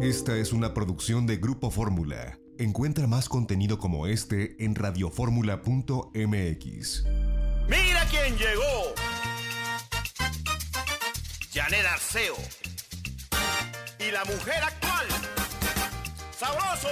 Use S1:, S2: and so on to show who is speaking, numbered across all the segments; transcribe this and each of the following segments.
S1: Esta es una producción de Grupo Fórmula. Encuentra más contenido como este en radioformula.mx.
S2: ¡Mira quién llegó! Janet Arceo. Y la mujer actual. ¡Sabroso!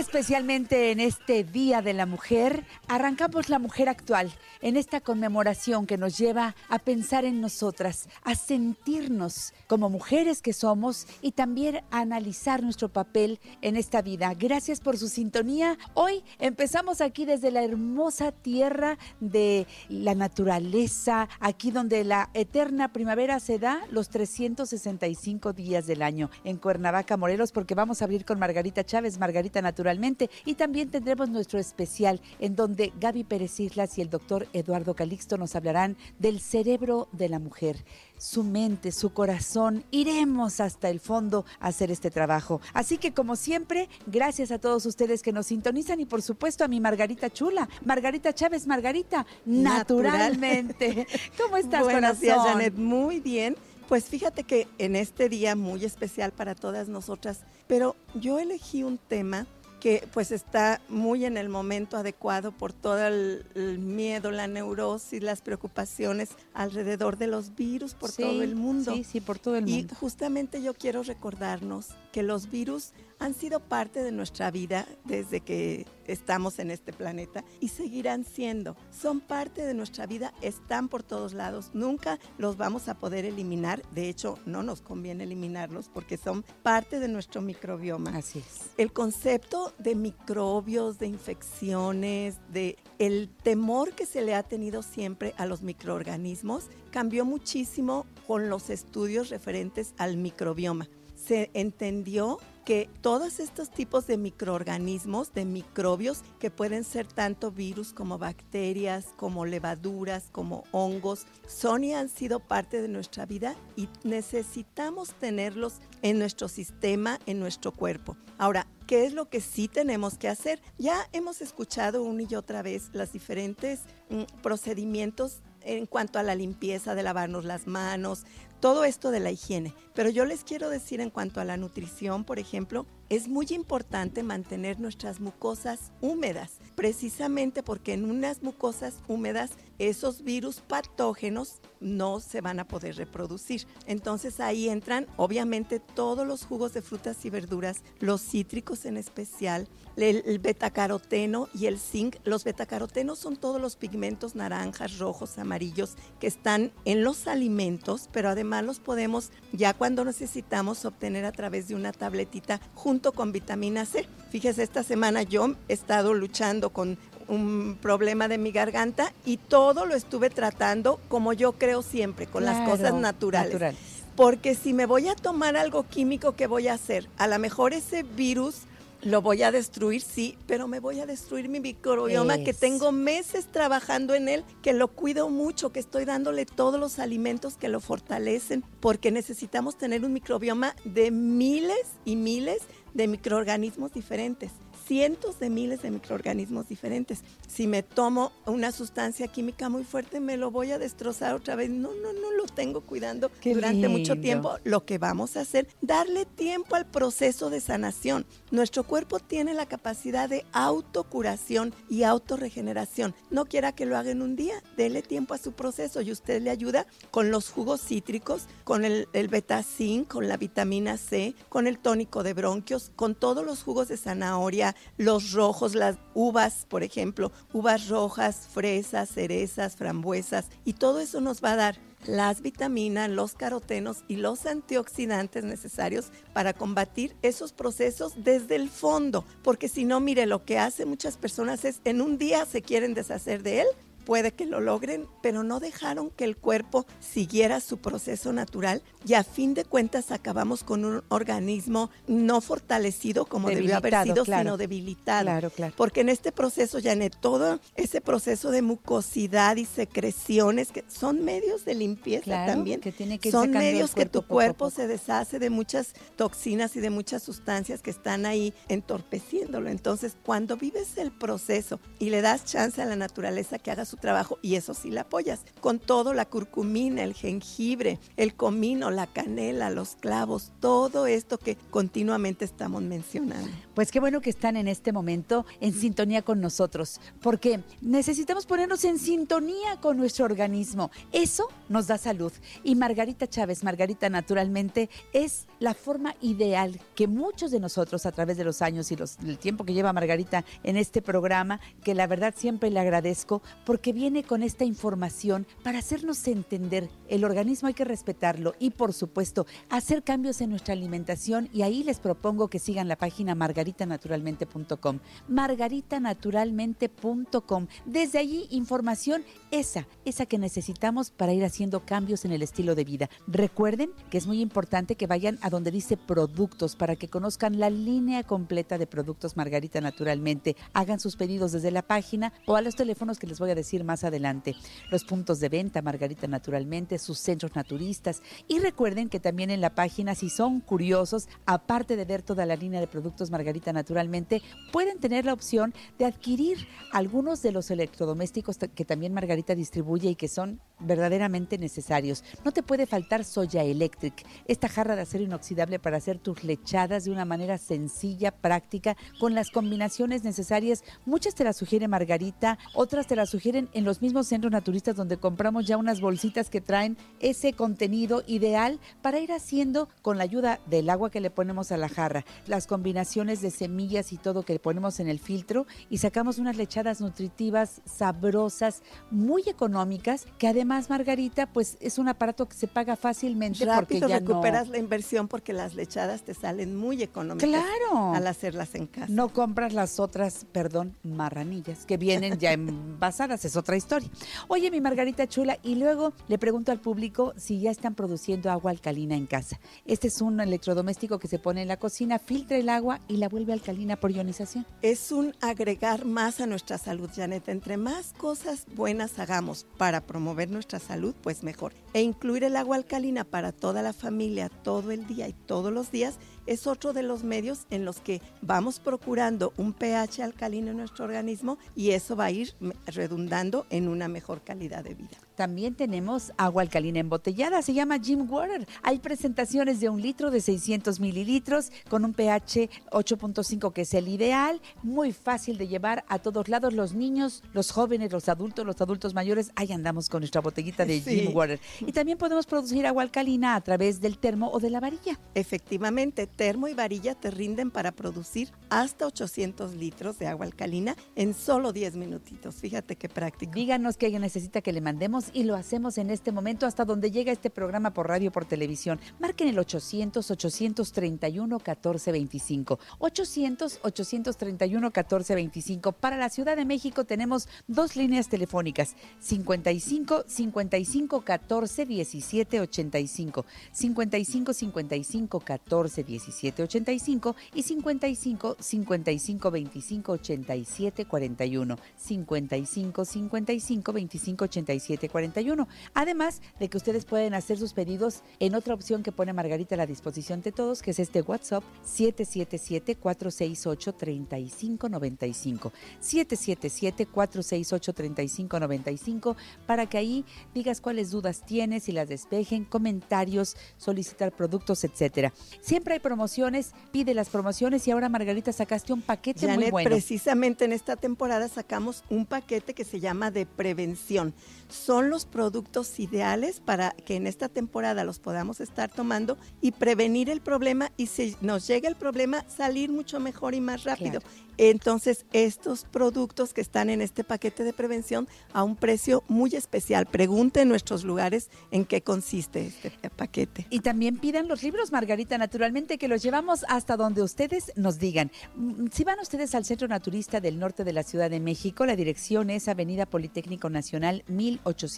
S3: Especialmente en este Día de la Mujer, arrancamos la mujer actual en esta conmemoración que nos lleva a pensar en nosotras, a sentirnos como mujeres que somos y también a analizar nuestro papel en esta vida. Gracias por su sintonía. Hoy empezamos aquí desde la hermosa tierra de la naturaleza, aquí donde la eterna primavera se da los 365 días del año en Cuernavaca, Morelos, porque vamos a abrir con Margarita Chávez, Margarita Naturalmente, y también tendremos nuestro especial en donde Gaby Pérez Islas y el doctor Eduardo Calixto nos hablarán del cerebro de la mujer, su mente, su corazón. Iremos hasta el fondo a hacer este trabajo. Así que como siempre, gracias a todos ustedes que nos sintonizan y por supuesto a mi Margarita Chula, Margarita Chávez, Margarita, naturalmente. ¿Cómo estás,
S4: Buenos
S3: corazón?
S4: días, Janet. Muy bien. Pues fíjate que en este día muy especial para todas nosotras, pero yo elegí un tema que pues está muy en el momento adecuado por todo el, el miedo, la neurosis, las preocupaciones alrededor de los virus por
S3: Sí,
S4: todo el mundo.
S3: Sí, sí, por todo el
S4: Y
S3: mundo.
S4: justamente yo quiero recordarnos que los virus han sido parte de nuestra vida desde que estamos en este planeta y seguirán siendo. Son parte de nuestra vida, están por todos lados, nunca los vamos a poder eliminar. De hecho, no nos conviene eliminarlos porque son parte de nuestro microbioma.
S3: Así es.
S4: El concepto de microbios, de infecciones, de el temor que se le ha tenido siempre a los microorganismos cambió muchísimo con los estudios referentes al microbioma. Se entendió que todos estos tipos de microorganismos, de microbios, que pueden ser tanto virus como bacterias, como levaduras, como hongos, son y han sido parte de nuestra vida y necesitamos tenerlos en nuestro sistema, en nuestro cuerpo. Ahora, ¿qué es lo que sí tenemos que hacer? Ya hemos escuchado una y otra vez los diferentes mm, procedimientos en cuanto a la limpieza de lavarnos las manos, todo esto de la higiene. Pero yo les quiero decir en cuanto a la nutrición, por ejemplo, es muy importante mantener nuestras mucosas húmedas, precisamente porque en unas mucosas húmedas esos virus patógenos no se van a poder reproducir. Entonces ahí entran obviamente todos los jugos de frutas y verduras, los cítricos en especial, el, betacaroteno y el zinc. Los betacarotenos son todos los pigmentos naranjas, rojos, amarillos que están en los alimentos, pero además los podemos ya cuando necesitamos obtener a través de una tabletita junto con vitamina C. Fíjese, esta semana yo he estado luchando con un problema de mi garganta y todo lo estuve tratando como yo creo siempre, con las cosas naturales.
S3: naturales.
S4: Porque si me voy a tomar algo químico, ¿qué voy a hacer? A lo mejor ese virus lo voy a destruir, sí, pero me voy a destruir mi microbioma que
S3: Eso.
S4: tengo meses trabajando en él, que lo cuido mucho, que estoy dándole todos los alimentos que lo fortalecen, porque necesitamos tener un microbioma de miles y miles de microorganismos diferentes cientos de miles de microorganismos diferentes. Si me tomo una sustancia química muy fuerte, me lo voy a destrozar otra vez. No, no, no lo tengo cuidando
S3: Qué
S4: durante mucho
S3: lindo.
S4: tiempo. Lo que vamos a hacer, darle tiempo al proceso de sanación. Nuestro cuerpo tiene la capacidad de autocuración y autorregeneración. No quiera que lo haga en un día, dele tiempo a su proceso y usted le ayuda con los jugos cítricos, con el, el betacin, con la vitamina C, con el tónico de bronquios, con todos los jugos de zanahoria, los rojos, las uvas, por ejemplo, uvas rojas, fresas, cerezas, frambuesas, y todo eso nos va a dar las vitaminas, los carotenos y los antioxidantes necesarios para combatir esos procesos desde el fondo. Porque si no, mire, lo que hacen muchas personas es en un día se quieren deshacer de él puede que lo logren, pero no dejaron que el cuerpo siguiera su proceso natural y a fin de cuentas acabamos con un organismo no fortalecido como debió haber sido, sino debilitado.
S3: Claro, claro.
S4: Porque en este proceso, Janet, todo ese proceso de mucosidad y secreciones que son medios de limpieza también,
S3: que tiene que
S4: son medios que tu cuerpo se deshace de muchas toxinas y de muchas sustancias que están ahí entorpeciéndolo. Entonces, cuando vives el proceso y le das chance a la naturaleza que haga su trabajo y eso sí la apoyas. Con todo, la curcumina, el jengibre, el comino, la canela, los clavos, todo esto que continuamente estamos mencionando.
S3: Pues qué bueno que están en este momento en sintonía con nosotros, porque necesitamos ponernos en sintonía con nuestro organismo. Eso nos da salud. Y Margarita Chávez, Margarita naturalmente, es la forma ideal que muchos de nosotros a través de los años y los, el tiempo que lleva Margarita en este programa, que la verdad siempre le agradezco, porque viene con esta información para hacernos entender el organismo hay que respetarlo y por supuesto hacer cambios en nuestra alimentación y ahí les propongo que sigan la página margaritanaturalmente.com margaritanaturalmente.com desde allí información esa, esa que necesitamos para ir haciendo cambios en el estilo de vida. Recuerden que es muy importante que vayan a donde dice productos para que conozcan la línea completa de productos Margarita Naturalmente. Hagan sus pedidos desde la página o a los teléfonos que les voy a decir más adelante. Los puntos de venta, Margarita Naturalmente, sus centros naturistas. Y recuerden que también en la página, si son curiosos, aparte de ver toda la línea de productos Margarita Naturalmente, pueden tener la opción de adquirir algunos de los electrodomésticos que también Margarita distribuye y que son verdaderamente necesarios. No te puede faltar Soya Electric, esta jarra de acero inoxidable para hacer tus lechadas de una manera sencilla, práctica, con las combinaciones necesarias. Muchas te las sugiere Margarita, otras te las en los mismos centros naturistas donde compramos ya unas bolsitas que traen ese contenido ideal para ir haciendo con la ayuda del agua que le ponemos a la jarra, las combinaciones de semillas y todo que le ponemos en el filtro y sacamos unas lechadas nutritivas, sabrosas, muy económicas, que además Margarita, pues es un aparato que se paga fácilmente
S4: Rápido
S3: porque ya
S4: recuperas
S3: no...
S4: la inversión porque las lechadas te salen muy económicas
S3: Claro.
S4: al hacerlas en casa.
S3: No compras las otras, perdón, marranillas que vienen ya envasadas, es otra historia. Oye, mi Margarita Chula, y luego le pregunto al público si ya están produciendo agua alcalina en casa. Este es un electrodoméstico que se pone en la cocina, filtra el agua y la vuelve alcalina por ionización.
S4: Es un agregar más a nuestra salud, Janet. Entre más cosas buenas hagamos para promover nuestra salud, pues mejor. E incluir el agua alcalina para toda la familia, todo el día y todos los días, es otro de los medios en los que vamos procurando un pH alcalino en nuestro organismo y eso va a ir redundando en una mejor calidad de vida.
S3: También tenemos agua alcalina embotellada, se llama Jim Water. Hay presentaciones de un litro de 600 mililitros con un pH 8.5 que es el ideal, muy fácil de llevar a todos lados, los niños, los jóvenes, los adultos, los adultos mayores, ahí andamos con nuestra botellita de
S4: Sí.
S3: Jim Water. Y también podemos producir agua alcalina a través del termo o de la varilla.
S4: Efectivamente, termo y varilla te rinden para producir hasta 800 litros de agua alcalina en solo 10 minutitos. Fíjate qué práctico.
S3: Díganos qué necesita que le mandemos y lo hacemos en este momento hasta donde llega este programa por radio por televisión. Marquen el 800 831 1425. 800 831 1425. Para la Ciudad de México tenemos dos líneas telefónicas: 55 55 14 17 85, 55 55 14 17 85 y 55 55 25 87 41. 55 55 25 87 41. Además de que ustedes pueden hacer sus pedidos en otra opción que pone Margarita a la disposición de todos, que es este WhatsApp 777 468 3595. 777 468 3595 para que ahí digas cuáles dudas tienes y las despejen, comentarios, solicitar productos, etcétera. Siempre hay promociones, pide las promociones y ahora Margarita sacaste un paquete muy
S4: Janet,
S3: bueno.
S4: precisamente en esta temporada sacamos un paquete que se llama de prevención. Son los productos ideales para que en esta temporada los podamos estar tomando y prevenir el problema y si nos llega el problema salir mucho mejor y más rápido. Entonces, estos productos que están en este paquete de prevención a un precio muy especial. Pregunte en nuestros lugares en qué consiste este paquete.
S3: Y también pidan los libros, Margarita, naturalmente, que los llevamos hasta donde ustedes nos digan. Mm, Si van ustedes al Centro Naturista del Norte de la Ciudad de México, la dirección es Avenida Politécnico Nacional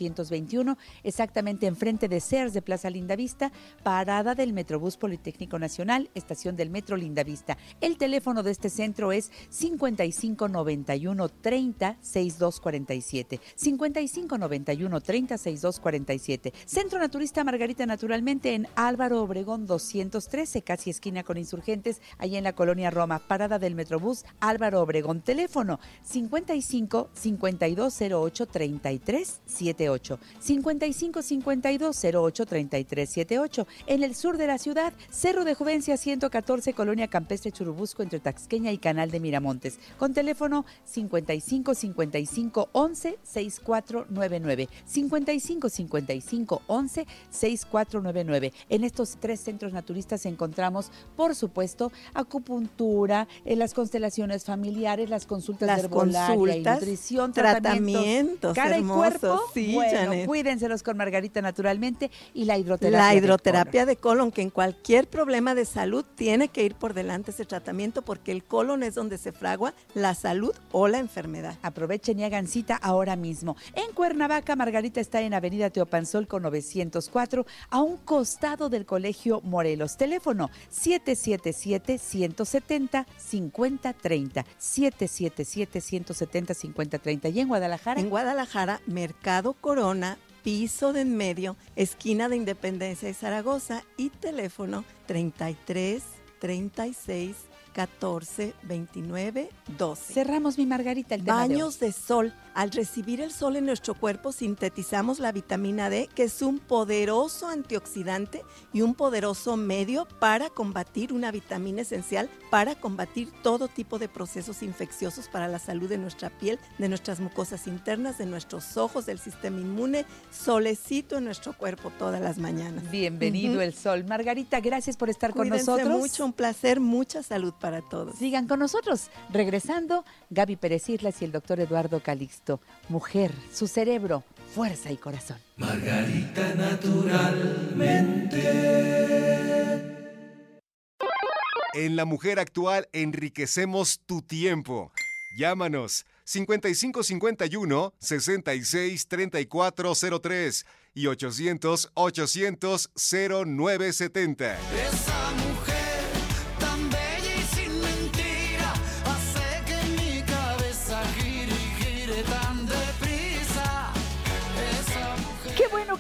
S3: 1821, exactamente enfrente de Sears de Plaza Lindavista, parada del Metrobús Politécnico Nacional, estación del Metro Lindavista. El teléfono de este centro es 5591 30 6247. 5591 30 6247. Centro Naturista Margarita, naturalmente en Álvaro Obregón 213, casi esquina con insurgentes, ahí en la colonia Roma, parada del Metrobús Álvaro Obregón. Teléfono 55 5208 33 78. 55 5208 33 78. En el sur de la ciudad, Cerro de Juvencia 114, colonia Campestre Churubusco, entre Taxqueña y Canal de Miramontes. Con teléfono 55 55 11 6499. 55 55 11 6499. En estos tres centros naturistas encontramos, por supuesto, acupuntura, eh, las constelaciones familiares, las consultas
S4: Las
S3: de herbolaria y
S4: consultas,
S3: nutrición,
S4: tratamientos
S3: cara y
S4: hermosos.
S3: cuerpo.
S4: Sí,
S3: bueno,
S4: Janet.
S3: cuídenselos con Margarita naturalmente y la hidroterapia.
S4: La
S3: de
S4: hidroterapia de colon, que en cualquier problema de salud tiene que ir por delante ese tratamiento porque el colon es donde se fragua la salud o la enfermedad.
S3: Aprovechen y hagan cita ahora mismo. En Cuernavaca, Margarita está en Avenida Teopanzol con 904, a un costado del Colegio Morelos. Teléfono 777-170-5030. 777-170-5030. Y en Guadalajara,
S4: En Guadalajara, Mercado Corona, piso de en medio, esquina de Independencia y Zaragoza y teléfono 33 36 14 29 12.
S3: cerramos mi Margarita el tema de hoy.
S4: Baños de sol. Al recibir el sol en nuestro cuerpo sintetizamos la vitamina D, que es un poderoso antioxidante y un poderoso medio para combatir una vitamina esencial, para combatir todo tipo de procesos infecciosos para la salud de nuestra piel, de nuestras mucosas internas, de nuestros ojos, del sistema inmune. Solecito en nuestro cuerpo todas las mañanas.
S3: Bienvenido el sol. Margarita, gracias por estar con nosotros.
S4: mucho, un placer, mucha salud para todos.
S3: Sigan con nosotros. Regresando, Gaby Pérez Islas y el doctor Eduardo Calixto. Mujer, su cerebro, fuerza y corazón.
S1: En La Mujer Actual enriquecemos tu tiempo. Llámanos 5551 66 3403 y 800 800 0970.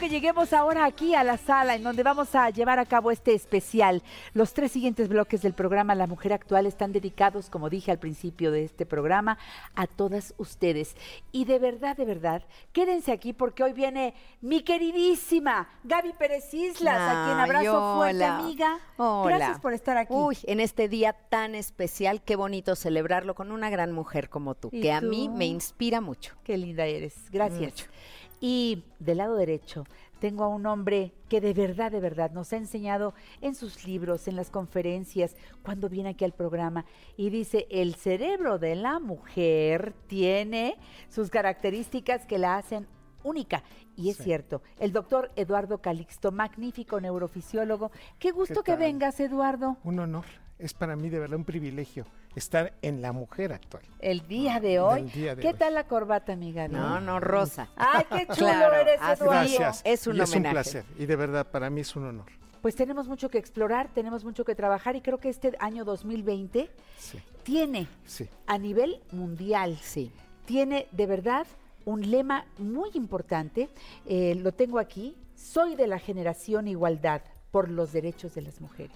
S5: Que
S3: lleguemos ahora aquí a la sala en donde vamos a llevar a cabo este especial. Los tres siguientes bloques del programa La Mujer Actual están dedicados, como dije al principio de este programa, a todas ustedes. Y de verdad, de verdad, quédense aquí porque hoy viene mi queridísima Gaby Pérez Islas, a quien abrazo fuerte, amiga.
S6: Hola.
S3: Gracias por estar aquí.
S6: Uy, en este día tan especial, qué bonito celebrarlo con una gran mujer como tú,
S3: ¿Y
S6: que a mí me inspira mucho.
S3: Qué linda eres, gracias.
S6: Mucho.
S3: Y del lado derecho tengo a un hombre que de verdad, de verdad nos ha enseñado en sus libros, en las conferencias, cuando viene aquí al programa y dice, el cerebro de la mujer tiene sus características que la hacen única. Y es cierto, el doctor Eduardo Calixto, magnífico neurofisiólogo. Qué gusto que vengas, Eduardo.
S7: Un honor. Es para mí de verdad un privilegio estar en la mujer actual.
S3: El día de hoy.
S7: Del día de
S3: ¿Qué
S7: hoy.
S3: tal la corbata, amiga?
S6: No, no, Rosa.
S3: Ay, qué chulo
S6: Claro,
S3: eres.
S7: Gracias.
S6: Es un
S7: y es un
S6: homenaje.
S7: placer. Y de verdad, para mí es un honor.
S3: Pues tenemos mucho que explorar, tenemos mucho que trabajar y creo que este año 2020
S7: Sí,
S3: tiene
S7: sí.
S3: a nivel mundial,
S6: Sí.
S3: tiene de verdad un lema muy importante, eh, lo tengo aquí, soy de la generación igualdad por los derechos de las mujeres.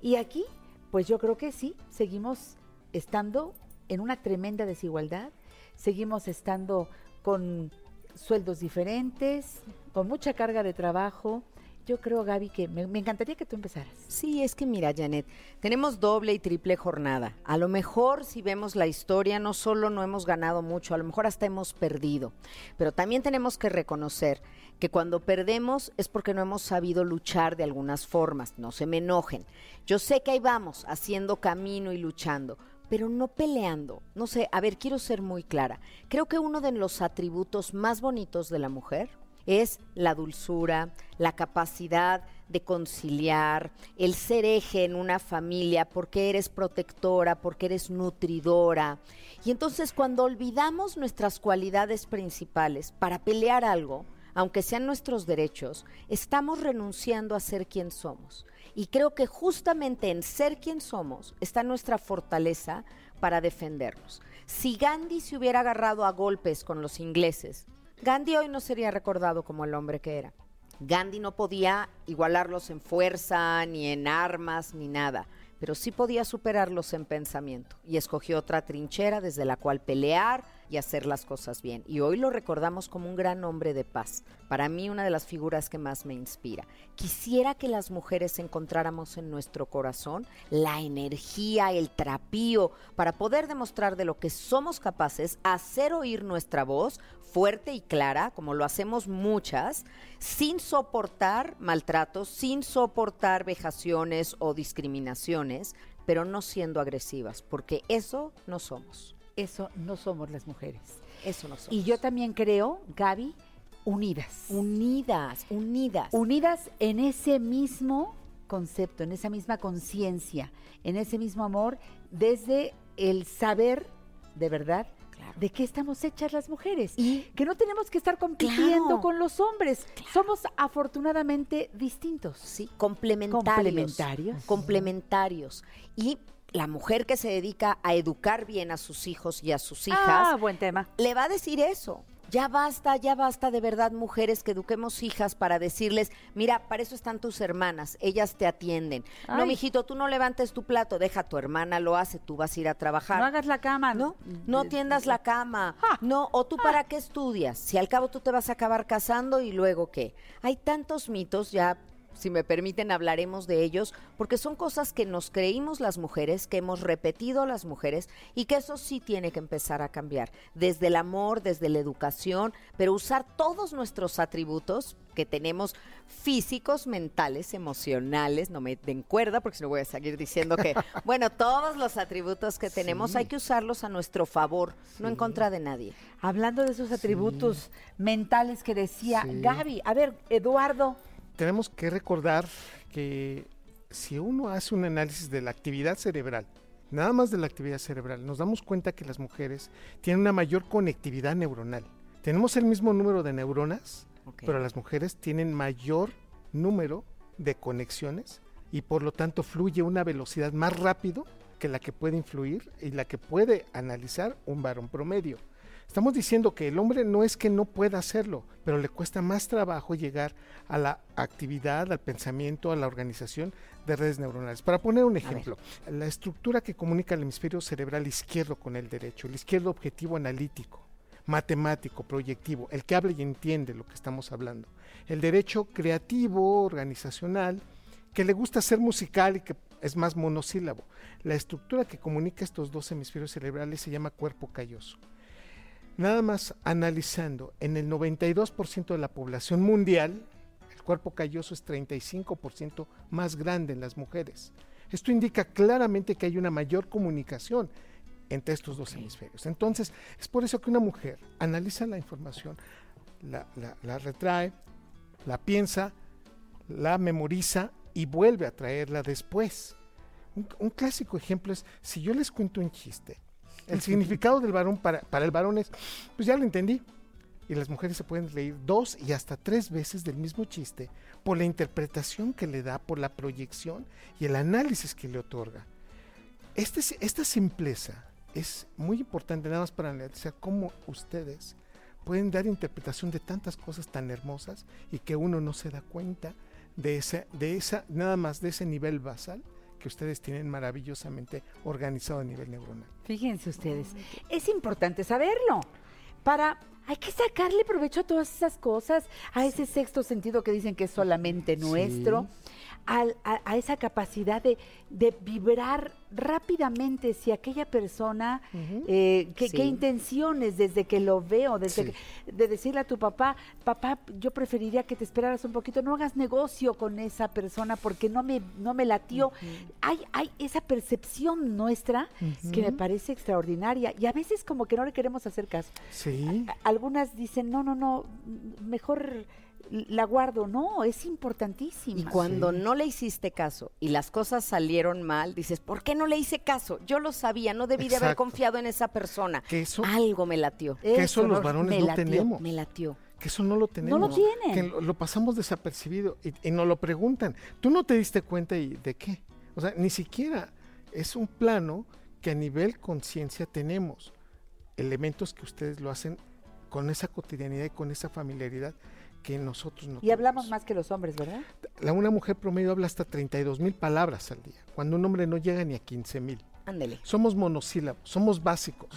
S3: Y aquí, pues yo creo que sí, seguimos estando en una tremenda desigualdad, seguimos estando con sueldos diferentes, con mucha carga de trabajo yo creo, Gaby, que me, encantaría que tú empezaras.
S6: Sí, es que mira, Janet, tenemos doble y triple jornada. A lo mejor si vemos la historia, no solo no hemos ganado mucho, a lo mejor hasta hemos perdido. Pero también tenemos que reconocer que cuando perdemos es porque no hemos sabido luchar de algunas formas. No se me enojen. Yo sé que ahí vamos, haciendo camino y luchando, pero no peleando. No sé, a ver, quiero ser muy clara. Creo que uno de los atributos más bonitos de la mujer es la dulzura, la capacidad de conciliar, el ser eje en una familia, porque eres protectora, porque eres nutridora. Y entonces cuando olvidamos nuestras cualidades principales para pelear algo, aunque sean nuestros derechos, estamos renunciando a ser quien somos. Y creo que justamente en ser quien somos está nuestra fortaleza para defendernos. Si Gandhi se hubiera agarrado a golpes con los ingleses, Gandhi hoy no sería recordado como el hombre que era. Gandhi no podía igualarlos en fuerza, ni en armas, ni nada, pero sí podía superarlos en pensamiento y escogió otra trinchera desde la cual pelear y hacer las cosas bien. Y hoy lo recordamos como un gran hombre de paz. Para mí una de las figuras que más me inspira. Quisiera que las mujeres encontráramos en nuestro corazón la energía, el trapío, para poder demostrar de lo que somos capaces, hacer oír nuestra voz fuerte y clara, como lo hacemos muchas, sin soportar maltratos, sin soportar vejaciones o discriminaciones, pero no siendo agresivas, porque eso no somos.
S3: Eso no somos las mujeres.
S6: Eso no somos.
S3: Y yo también creo, Gaby, unidas.
S6: unidas, unidas.
S3: unidas en ese mismo concepto, en esa misma conciencia, en ese mismo amor, desde el saber de verdad de qué estamos hechas las mujeres.
S6: Y-
S3: que no tenemos que estar compitiendo
S6: Claro.
S3: con los hombres. Somos afortunadamente distintos.
S6: Sí, complementarios.
S3: Complementarios.
S6: Complementarios. Y la mujer que se dedica a educar bien a sus hijos y a sus hijas,
S3: Ah, buen tema.
S6: le va a decir eso. Ya basta, ya basta de verdad, mujeres, que eduquemos hijas para decirles, mira, para eso están tus hermanas, ellas te atienden. No, mijito, tú no levantes tu plato, deja tu hermana lo hace, tú vas a ir a trabajar.
S3: No hagas la cama.
S6: No, no tiendas la cama.
S3: Ah.
S6: No, o tú para qué estudias? Si al cabo tú te vas a acabar casando y luego qué. Hay tantos mitos, ya si me permiten hablaremos de ellos, porque son cosas que nos creímos las mujeres, que hemos repetido las mujeres y que eso sí tiene que empezar a cambiar. Desde el amor, desde la educación, pero usar todos nuestros atributos que tenemos físicos, mentales, emocionales, no me den cuerda porque si no voy a seguir diciendo que, bueno, todos los atributos que tenemos hay que usarlos a nuestro favor, no en contra de nadie.
S3: Hablando de esos atributos mentales que decía
S7: Sí.
S3: Gaby. A ver, Eduardo.
S7: Tenemos que recordar que si uno hace un análisis de la actividad cerebral, nada más de la actividad cerebral, nos damos cuenta que las mujeres tienen una mayor conectividad neuronal. Tenemos el mismo número de neuronas, pero las mujeres tienen mayor número de conexiones y por lo tanto fluye una velocidad más rápido que la que puede influir y la que puede analizar un varón promedio. Estamos diciendo que el hombre no es que no pueda hacerlo, pero le cuesta más trabajo llegar a la actividad, al pensamiento, a la organización de redes neuronales. Para poner un ejemplo, la estructura que comunica el hemisferio cerebral izquierdo con el derecho, el izquierdo objetivo analítico, matemático, proyectivo, el que habla y entiende lo que estamos hablando. El derecho creativo, organizacional, que le gusta ser musical y que es más monosílabo. La estructura que comunica estos dos hemisferios cerebrales se llama cuerpo calloso. Nada más analizando, en el 92% de la población mundial, el cuerpo calloso es 35% más grande en las mujeres. Esto indica claramente que hay una mayor comunicación entre estos dos hemisferios. Entonces, es por eso que una mujer analiza la información, la, la- la retrae, la piensa, la memoriza y vuelve a traerla después. Un, un clásico ejemplo es, si yo les cuento un chiste, el significado del varón para, el varón es, pues ya lo entendí. Y las mujeres se pueden reír dos y hasta tres veces del mismo chiste por la interpretación que le da, por la proyección y el análisis que le otorga. Este, esta simpleza es muy importante nada más para analizar cómo ustedes pueden dar interpretación de tantas cosas tan hermosas y que uno no se da cuenta de esa, de esa, nada más de ese nivel basal que ustedes tienen maravillosamente organizado a nivel neuronal.
S3: Fíjense ustedes, es importante saberlo. Para hay que sacarle provecho a todas esas cosas, a ese sexto sentido que dicen que es solamente nuestro, a, a esa capacidad de, de vibrar rápidamente si aquella persona, eh, qué, intenciones desde que lo veo, desde
S7: Sí.
S3: que- de decirle a tu papá, papá, yo preferiría que te esperaras un poquito, no hagas negocio con esa persona porque no me, no me latió. hay, hay esa percepción nuestra que me parece extraordinaria y a veces como que no le queremos hacer caso.
S7: Sí.
S3: A- Algunas dicen, no, no, no, mejor la guardo. No, es importantísima.
S6: Y cuando no le hiciste caso y las cosas salieron mal, dices, ¿por qué no le hice caso? Yo lo sabía, no debí de haber confiado en esa persona.
S7: Que eso-
S6: Algo me latió.
S7: Que eso los
S3: no-
S7: varones
S3: me
S7: no
S3: latió.
S7: tenemos.
S6: Me latió.
S7: Que eso no lo tenemos.
S3: tienen.
S7: Que lo, lo pasamos desapercibido y, y nos lo preguntan. ¿Tú no te diste cuenta y de qué? O sea, ni siquiera es un plano que a nivel conciencia tenemos. Elementos que ustedes lo hacen con esa cotidianidad y con esa familiaridad que nosotros no
S3: Y hablamos más que los hombres, ¿verdad?
S7: La, una mujer promedio habla hasta 32 mil palabras al día, cuando un hombre no llega ni a 15 mil.
S6: Ándele.
S7: Somos monosílabos, somos básicos.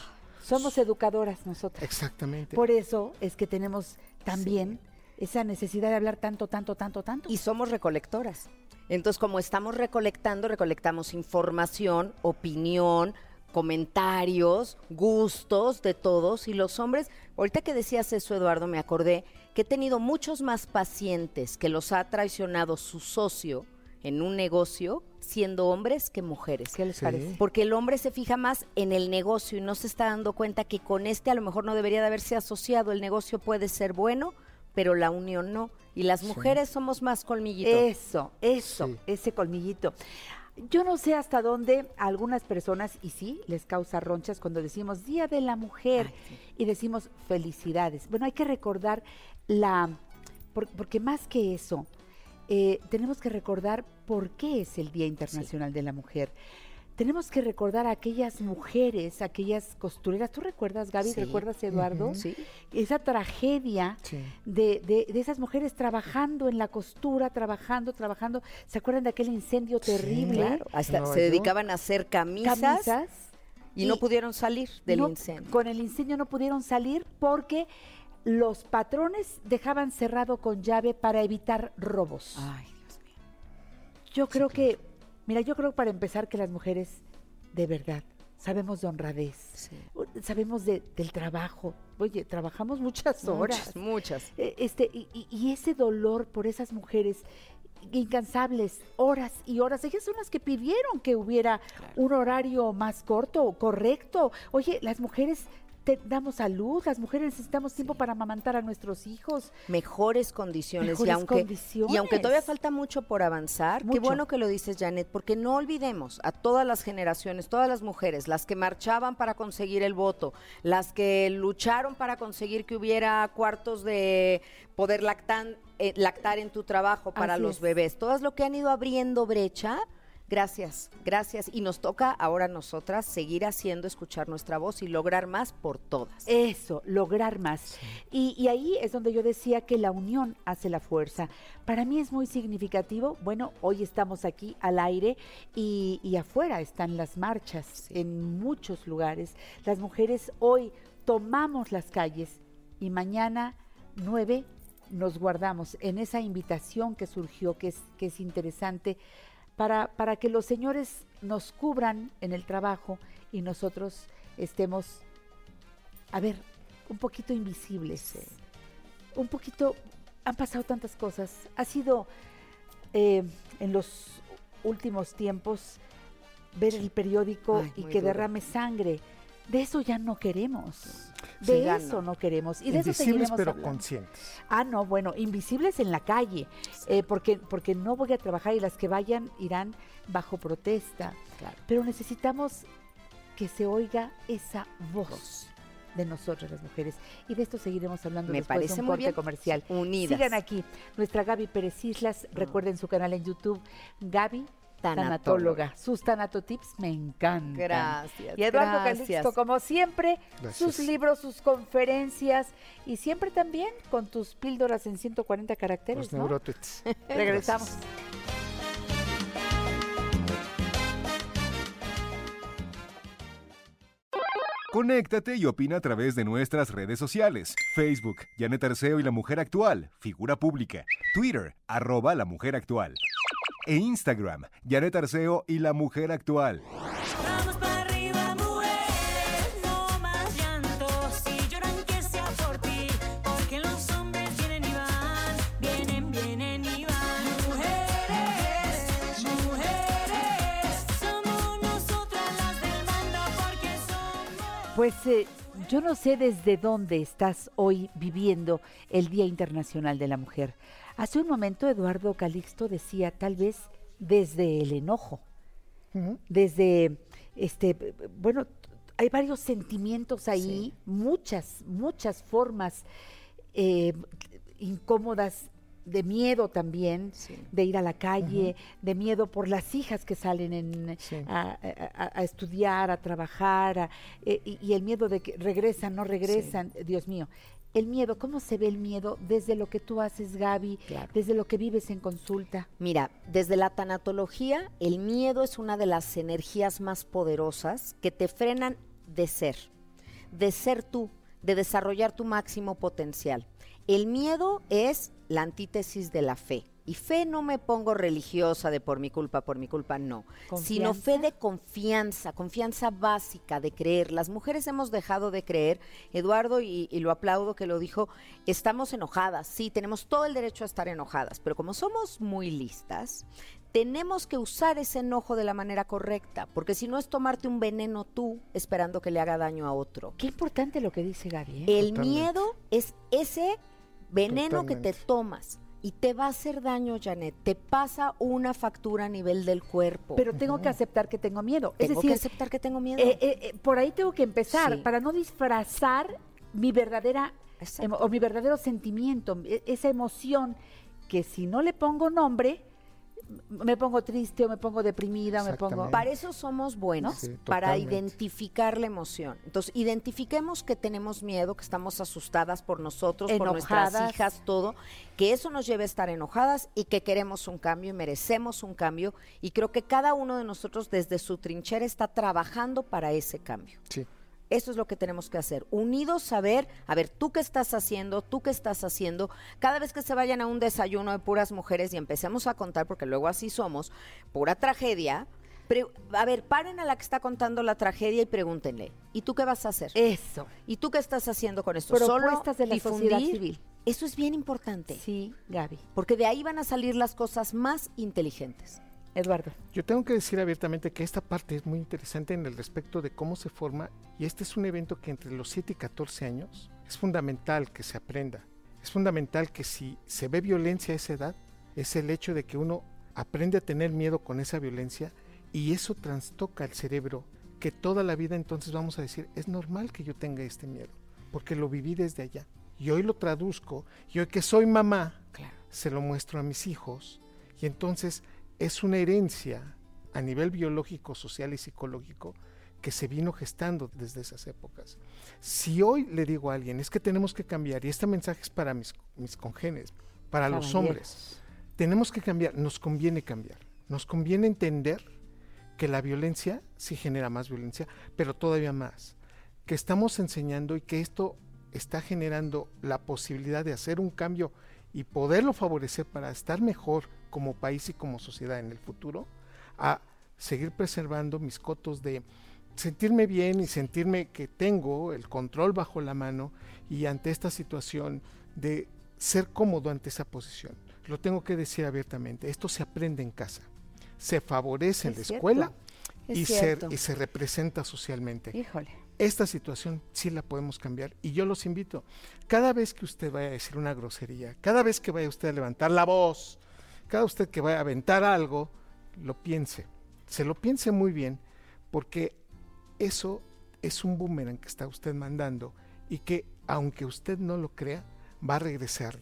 S3: Somos educadoras nosotras.
S7: Exactamente.
S3: Por eso es que tenemos también esa necesidad de hablar tanto, tanto, tanto, tanto.
S6: Y somos recolectoras. Entonces, como estamos recolectando, recolectamos información, opinión, comentarios, gustos de todos. Y los hombres, ahorita que decías eso, Eduardo, me acordé que he tenido muchos más pacientes que los ha traicionado su socio en un negocio, siendo hombres que mujeres.
S3: ¿Qué les
S7: Sí.
S3: parece?
S6: Porque el hombre se fija más en el negocio y no se está dando cuenta que con este a lo mejor no debería de haberse asociado. El negocio puede ser bueno, pero la unión no. Y las mujeres somos más colmillitos.
S3: Eso, eso,
S7: Sí.
S3: ese colmillito. Yo no sé hasta dónde a algunas personas, y sí, les causa ronchas cuando decimos Día de la Mujer y decimos felicidades. Bueno, hay que recordar la, por- porque más que eso, eh, tenemos que recordar por qué es el Día Internacional de la Mujer. Tenemos que recordar a aquellas mujeres, aquellas costureras. ¿Tú recuerdas, Gaby?
S6: Sí.
S3: ¿Recuerdas, Eduardo?
S6: Sí.
S3: Esa tragedia
S7: Sí.
S3: de, de- de esas mujeres trabajando en la costura, trabajando, trabajando. ¿Se acuerdan de aquel incendio terrible?
S6: Claro, hasta se dedicaban a hacer camisas,
S3: Camisas.
S6: y, no pudieron salir del
S3: no-
S6: incendio.
S3: Con el incendio no pudieron salir porque los patrones dejaban cerrado con llave para evitar robos.
S6: Ay, Dios mío.
S3: Yo creo que, mira, yo creo para empezar que las mujeres, de verdad, sabemos de honradez,
S6: Sí.
S3: sabemos de- del trabajo. Oye, trabajamos muchas horas.
S6: Muchas, muchas.
S3: Eh, Este, y, y- y ese dolor por esas mujeres incansables, horas y horas, ellas son las que pidieron que hubiera un horario más corto, correcto. Oye, las mujeres te damos salud, las mujeres necesitamos tiempo para amamantar a nuestros hijos.
S6: Mejores condiciones. y, aunque, y aunque
S3: condiciones.
S6: todavía falta mucho por avanzar, qué bueno que lo dices, Janet, porque no olvidemos a todas las generaciones, todas las mujeres, las que marchaban para conseguir el voto, las que lucharon para conseguir que hubiera cuartos de poder lactan- eh, lactar en tu trabajo para
S3: Así
S6: los
S3: es.
S6: bebés, todas lo que han ido abriendo brecha. Gracias, gracias. Y nos toca ahora a nosotras seguir haciendo escuchar nuestra voz y lograr más por todas.
S3: Eso, lograr más. Y, y ahí es donde yo decía que la unión hace la fuerza. Para mí es muy significativo. Bueno, hoy estamos aquí al aire y, y afuera están las marchas en muchos lugares. Las mujeres hoy tomamos las calles y mañana nueve nos guardamos en esa invitación que surgió, que es, que es interesante, para, para que los señores nos cubran en el trabajo y nosotros estemos a ver, un poquito invisibles. Un poquito, han pasado tantas cosas. Ha sido eh, en los últimos tiempos ver el periódico
S6: Ay,
S3: y que
S6: duro.
S3: derrame sangre. De eso ya no queremos. De eso
S6: no.
S3: no. queremos. Y de eso
S7: Invisibles
S3: seguiremos
S7: pero
S3: hablando.
S7: conscientes.
S3: Ah, no, bueno, invisibles en la calle, eh, porque, porque no voy a trabajar y las que vayan irán bajo protesta.
S6: Claro.
S3: Pero necesitamos que se oiga esa voz de nosotras las mujeres. Y de esto seguiremos hablando
S6: Me
S3: después de
S6: parece
S3: un
S6: muy
S3: corte
S6: bien.
S3: comercial.
S6: Unidas.
S3: Sigan aquí. Nuestra Gaby Pérez Islas, recuerden su canal en YouTube, Gaby
S6: Tanatóloga.
S3: Tanatóloga. Sus tanatotips me encantan.
S6: Gracias,
S3: Y Eduardo
S6: gracias.
S3: Calixto, como siempre,
S7: Gracias.
S3: sus libros, sus conferencias y siempre también con tus píldoras en 140 caracteres,
S7: Los
S3: ¿no? Regresamos.
S1: Conéctate y opina a través de nuestras redes sociales. Facebook, Janet Arceo y la Mujer Actual, figura pública. Twitter, arroba la Mujer Actual. E Instagram, Janet Arceo y la Mujer Actual.
S8: Vamos para arriba, mujeres, no más llanto. Si lloran que sea por ti, porque los hombres vienen y van, vienen, vienen y van. Mujeres, mujeres, somos nosotras las del porque somos.
S3: Pues eh, yo no sé desde dónde estás hoy viviendo el Día Internacional de la Mujer. Hace un momento Eduardo Calixto decía tal vez desde el enojo, desde este bueno, hay varios sentimientos ahí, muchas, muchas formas eh, incómodas de miedo también, de ir a la calle, de miedo por las hijas que salen en,
S7: Sí.
S3: a, a- a estudiar, a trabajar, a- eh, y, y el miedo de que regresan, no regresan, Dios mío. El miedo, ¿cómo se ve el miedo desde lo que tú haces, Gaby,
S6: Claro.
S3: desde lo que vives en consulta?
S6: Mira, desde la tanatología, el miedo es una de las energías más poderosas que te frenan de ser, de ser tú, de desarrollar tu máximo potencial. El miedo es la antítesis de la fe. Y fe no me pongo religiosa de por mi culpa, por mi culpa, no. Sino fe de confianza, confianza básica de creer. Las mujeres hemos dejado de creer, Eduardo, y, y lo aplaudo que lo dijo, estamos enojadas, sí, tenemos todo el derecho a estar enojadas, pero como somos muy listas, tenemos que usar ese enojo de la manera correcta, porque si no es tomarte un veneno tú esperando que le haga daño a otro.
S3: Qué importante lo que dice Gaby. ¿eh?
S6: El
S7: Totalmente.
S6: miedo es ese veneno que te tomas. Y te va a hacer daño, Janet. Te pasa una factura a nivel del cuerpo.
S3: Pero tengo que aceptar que tengo miedo.
S6: Tengo
S3: es decir,
S6: que aceptar que tengo miedo.
S3: eh, eh, eh, por ahí tengo que empezar
S6: Sí.
S3: para no disfrazar mi verdadera emo- o mi verdadero sentimiento, e- esa emoción que si no le pongo nombre me pongo triste o me pongo deprimida o me pongo.
S6: Para eso somos buenos,
S7: Sí,
S6: para identificar la emoción. Entonces, identifiquemos que tenemos miedo, que estamos asustadas por nosotros, por nuestras hijas, todo, que eso nos lleve a estar enojadas y que queremos un cambio y merecemos un cambio. Y creo que cada uno de nosotros desde su trinchera está trabajando para ese cambio.
S7: Sí.
S6: Eso es lo que tenemos que hacer. Unidos saber, a ver, tú qué estás haciendo, tú qué estás haciendo. Cada vez que se vayan a un desayuno de puras mujeres y empecemos a contar, porque luego así somos, pura tragedia. pre- a ver, paren a la que está contando la tragedia y pregúntenle, ¿y tú qué vas a hacer?
S3: eso.
S6: ¿Y tú qué estás haciendo con esto? ¿Solo
S3: Propuestas de la sociedad civil.
S6: Eso es bien importante,
S3: Sí, Gaby.
S6: porque de ahí van a salir las cosas más inteligentes.
S3: Eduardo.
S7: Yo tengo que decir abiertamente que esta parte es muy interesante en el respecto de cómo se forma y este es un evento que entre los 7 y 14 años es fundamental que se aprenda. Es fundamental que si se ve violencia a esa edad, es el hecho de que uno aprende a tener miedo con esa violencia y eso trastoca el cerebro que toda la vida entonces vamos a decir, es normal que yo tenga este miedo, porque lo viví desde allá. Y hoy lo traduzco, y hoy que soy mamá, se lo muestro a mis hijos, y entonces es una herencia a nivel biológico, social y psicológico que se vino gestando desde esas épocas. Si hoy le digo a alguien, es que tenemos que cambiar, y este mensaje es para mis, mis congéneres, para los hombres, tenemos que cambiar, nos conviene cambiar, nos conviene entender que la violencia sí genera más violencia, pero todavía más, que estamos enseñando y que esto está generando la posibilidad de hacer un cambio y poderlo favorecer para estar mejor como país y como sociedad en el futuro, a seguir preservando mis cotos de sentirme bien y sentirme que tengo el control bajo la mano y ante esta situación de ser cómodo ante esa posición. Lo tengo que decir abiertamente, esto se aprende en casa, se favorece en la
S3: cierto,
S7: escuela
S3: es
S7: y se, y se representa socialmente
S3: Híjole.
S7: esta situación sí la podemos cambiar y yo los invito. Cada vez que usted vaya a decir una grosería, cada vez que vaya usted a levantar la voz, cada usted que vaya a aventar algo, lo piense. Se lo piense muy bien porque eso es un boomerang que está usted mandando y que aunque usted no lo crea, va a regresar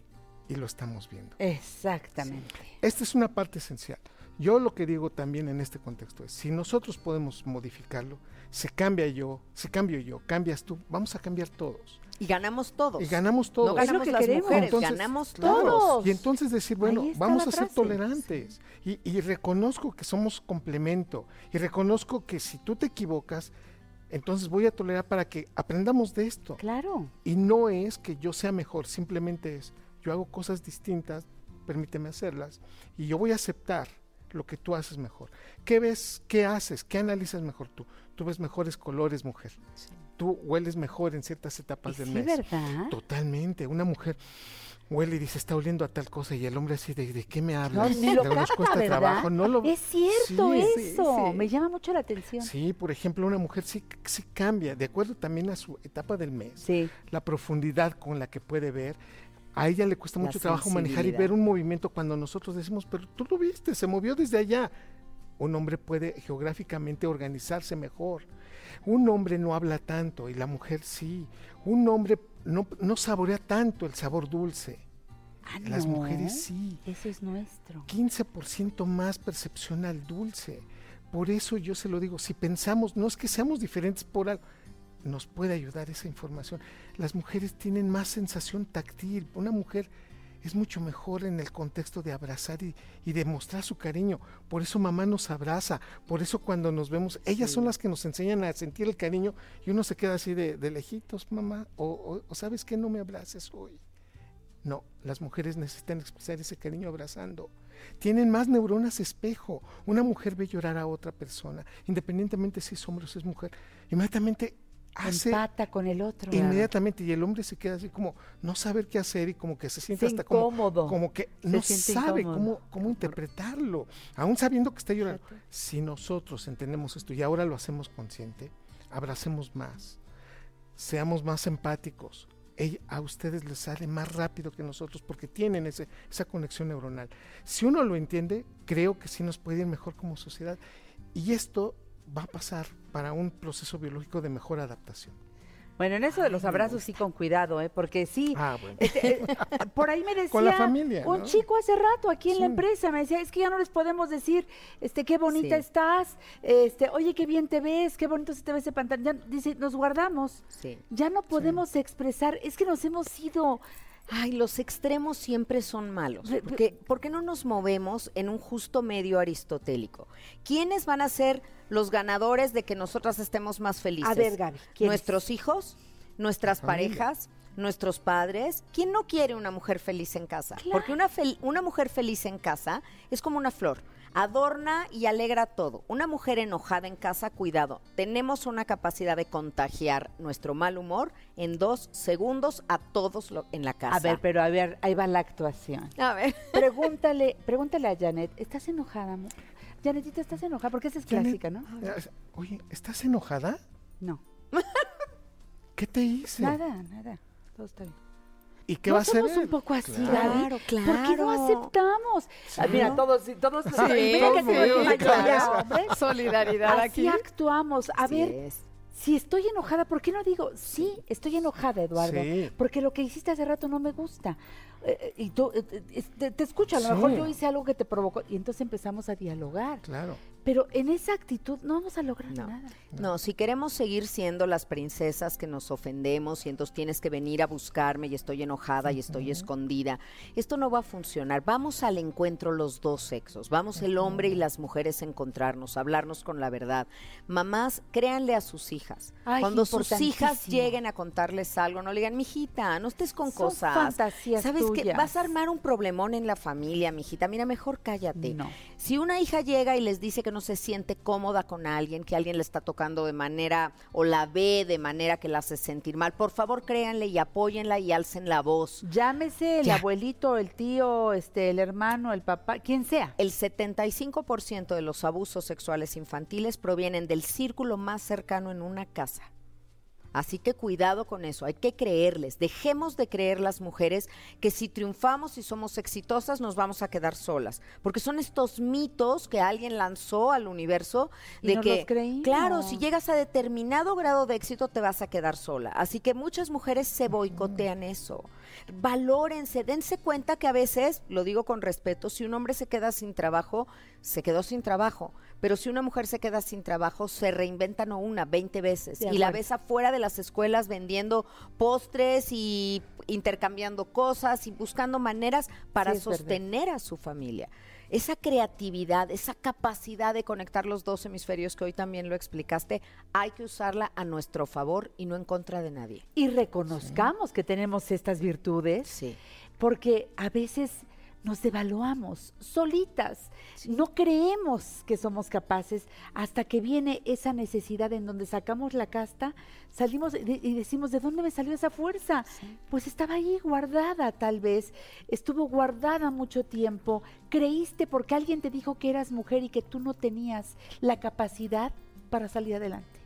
S7: y lo estamos viendo.
S3: Exactamente.
S7: Esta es una parte esencial. Yo lo que digo también en este contexto es, si nosotros podemos modificarlo, se cambia yo, se cambio yo, cambias tú, vamos a cambiar todos.
S6: Y ganamos todos.
S7: Y ganamos
S6: No
S7: todos.
S3: Es lo
S6: ganamos
S3: que
S6: las
S3: queremos.
S6: mujeres,
S7: Entonces,
S6: ganamos
S7: claro,
S6: todos.
S7: Y entonces decir, bueno, vamos a ser
S3: frase.
S7: tolerantes. Y, y reconozco que somos complemento. Y reconozco que si tú te equivocas, Entonces voy a tolerar para que aprendamos de esto.
S3: Claro.
S7: Y no es que yo sea mejor, simplemente es, yo hago cosas distintas, permíteme hacerlas, y yo voy a aceptar lo que tú haces mejor. ¿Qué ves? ¿Qué haces? ¿Qué analizas mejor tú? Tú ves mejores colores, mujer. Tú hueles mejor en ciertas etapas del
S3: sí,
S7: mes.
S3: ¿verdad?
S7: Totalmente. Una mujer huele y dice, está oliendo a tal cosa, y el hombre así, ¿de, de qué me hablas?
S3: ni lo
S7: nos cuesta
S3: ¿verdad?
S7: trabajo. No lo,
S3: Es cierto
S7: Sí,
S3: eso.
S7: sí.
S3: Me llama mucho la atención.
S7: Sí, por ejemplo, una mujer sí, sí cambia, de acuerdo también a su etapa del mes,
S3: Sí.
S7: la profundidad con la que puede ver. A ella le cuesta mucho trabajo manejar y ver un movimiento cuando nosotros decimos, pero tú lo viste, se movió desde allá. Un hombre puede geográficamente organizarse mejor. Un hombre no habla tanto y la mujer sí. Un hombre no, no saborea tanto el sabor dulce.
S3: Ah,
S7: Las
S3: no.
S7: mujeres sí.
S3: Eso es nuestro.
S7: 15% más percepción al dulce. Por eso yo se lo digo, si pensamos, no es que seamos diferentes por algo, nos puede ayudar esa información. Las mujeres tienen más sensación táctil. Una mujer es mucho mejor en el contexto de abrazar y, y de mostrar su cariño. Por eso mamá nos abraza, por eso cuando nos vemos, ellas son las que nos enseñan a sentir el cariño y uno se queda así de, de lejitos, mamá, o, o- o sabes que no me abraces hoy. No, las mujeres necesitan expresar ese cariño abrazando. Tienen más neuronas espejo. Una mujer ve llorar a otra persona, independientemente si es hombre o si es mujer. Inmediatamente hace
S3: Empata con el otro.
S7: inmediatamente y el hombre se queda así como no saber qué hacer y como que se siente
S3: Se
S7: hasta
S3: incómodo.
S7: como que
S3: Se
S7: no sabe
S3: incómodo.
S7: cómo, cómo interpretarlo, aún sabiendo que está llorando. Si nosotros entendemos esto y ahora lo hacemos consciente, abracemos más, seamos más empáticos. Ella- a ustedes les sale más rápido que nosotros porque tienen ese, esa conexión neuronal. Si uno lo entiende, creo que sí nos puede ir mejor como sociedad. Y esto va a pasar para un proceso biológico de mejor adaptación.
S3: Bueno, en eso de los abrazos sí con cuidado, ¿eh? Porque sí,
S7: Ah, bueno.
S3: este, eh, por ahí me decía
S7: Con la familia,
S3: un
S7: ¿no?
S3: chico hace rato aquí en la empresa, me decía, es que ya no les podemos decir, este, qué bonita
S6: Sí.
S3: estás, este, oye, qué bien te ves, qué bonito se te ve ese pantalón. Ya, dice, nos guardamos,
S6: Sí.
S3: ya no podemos expresar, es que nos hemos ido,
S6: Ay, los extremos siempre son malos. Porque, ¿Por qué no nos movemos en un justo medio aristotélico? ¿Quiénes van a ser los ganadores de que nosotras estemos más felices?
S3: A ver, Gaby.
S6: ¿Nuestros hijos? ¿Nuestras parejas? ¿Nuestros padres? ¿Quién no quiere una mujer feliz en casa? Porque una, fel- una mujer feliz en casa es como una flor. Adorna y alegra todo. Una mujer enojada en casa, cuidado. Tenemos una capacidad de contagiar nuestro mal humor en dos segundos a todos lo- en la casa.
S3: a ver, pero a ver, ahí va la actuación.
S6: A ver.
S3: Pregúntale, pregúntale a Janet, ¿estás enojada? amor? Janetita, ¿estás enojada? Porque esa es
S7: Janet,
S3: clásica, ¿no?
S7: Oye, ¿estás enojada?
S3: No,
S7: ¿Qué te hice?
S3: nada, nada, todo está bien.
S7: ¿Y qué
S3: no
S7: va a hacer?
S3: somos un poco así,
S7: Claro.
S3: Gaby. ¿Por qué no
S6: claro.
S3: aceptamos? Ah, mira, todos, todos,
S6: Sí,
S3: mira que
S6: sí,
S3: dije,
S6: claro.
S3: ya.
S6: Solidaridad
S3: Así actuamos. A
S6: Así
S3: ver,
S6: es.
S3: si estoy enojada, ¿por qué no digo, sí, estoy enojada, Eduardo?
S7: Sí.
S3: Porque lo que hiciste hace rato no me gusta. Eh, y tú, eh, eh, te, te escucho, a lo
S7: Sí.
S3: mejor yo hice algo que te provocó. Y entonces empezamos a dialogar.
S7: Claro.
S3: Pero en esa actitud no vamos a lograr
S6: No.
S3: nada.
S6: No, si queremos seguir siendo las princesas que nos ofendemos y entonces tienes que venir a buscarme y estoy enojada y estoy escondida, esto no va a funcionar. Vamos al encuentro los dos sexos, vamos el hombre y las mujeres a encontrarnos, a hablarnos con la verdad. Mamás, créanle a sus hijas.
S3: Ay,
S6: Cuando sus hijas lleguen a contarles algo, no le digan, mijita, no estés con
S3: Son
S6: cosas.
S3: fantasías
S6: ¿Sabes Vas a armar un problemón en la familia, mijita. Mira, mejor cállate.
S3: No.
S6: Si una hija llega y les dice que no se siente cómoda con alguien, que alguien le está tocando de manera o la ve de manera que la hace sentir mal, por favor créanle y apóyenla y alcen la voz.
S3: Llámese el
S6: Ya.
S3: abuelito, el tío, este, el hermano, el papá, quien sea.
S6: El 75% de los abusos sexuales infantiles provienen del círculo más cercano en una casa. Así que cuidado con eso, hay que creerles. Dejemos de creer las mujeres que si triunfamos y somos exitosas nos vamos a quedar solas. Porque son estos mitos que alguien lanzó al universo
S3: Y
S6: de
S3: nos
S6: que,
S3: los
S6: claro, si llegas a determinado grado de éxito te vas a quedar sola. Así que muchas mujeres se boicotean eso. Valórense, dense cuenta que a veces, lo digo con respeto, si un hombre se queda sin trabajo, se quedó sin trabajo. Pero si una mujer se queda sin trabajo, se reinventa no una, 20 veces.
S3: De
S6: Y la ves afuera de las escuelas vendiendo postres y intercambiando cosas y buscando maneras para
S3: Sí, es verdad.
S6: sostener a su familia. esa creatividad, esa capacidad de conectar los dos hemisferios que hoy también lo explicaste, hay que usarla a nuestro favor y no en contra de nadie.
S3: Y reconozcamos que tenemos estas virtudes,
S6: Sí.
S3: porque a veces nos devaluamos solitas. No creemos que somos capaces hasta que viene esa necesidad en donde sacamos la casta, salimos de- y decimos, ¿de dónde me salió esa fuerza? Pues estaba ahí guardada tal vez, estuvo guardada mucho tiempo, creíste porque alguien te dijo que eras mujer y que tú no tenías la capacidad para salir adelante.